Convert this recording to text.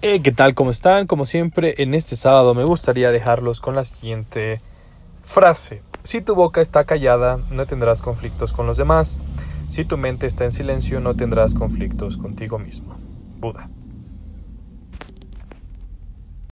Eh, ¿Qué tal? ¿Cómo están? Como siempre, en este sábado me gustaría dejarlos con la siguiente frase. Si tu boca está callada, no tendrás conflictos con los demás. Si tu mente está en silencio, no tendrás conflictos contigo mismo. Buda.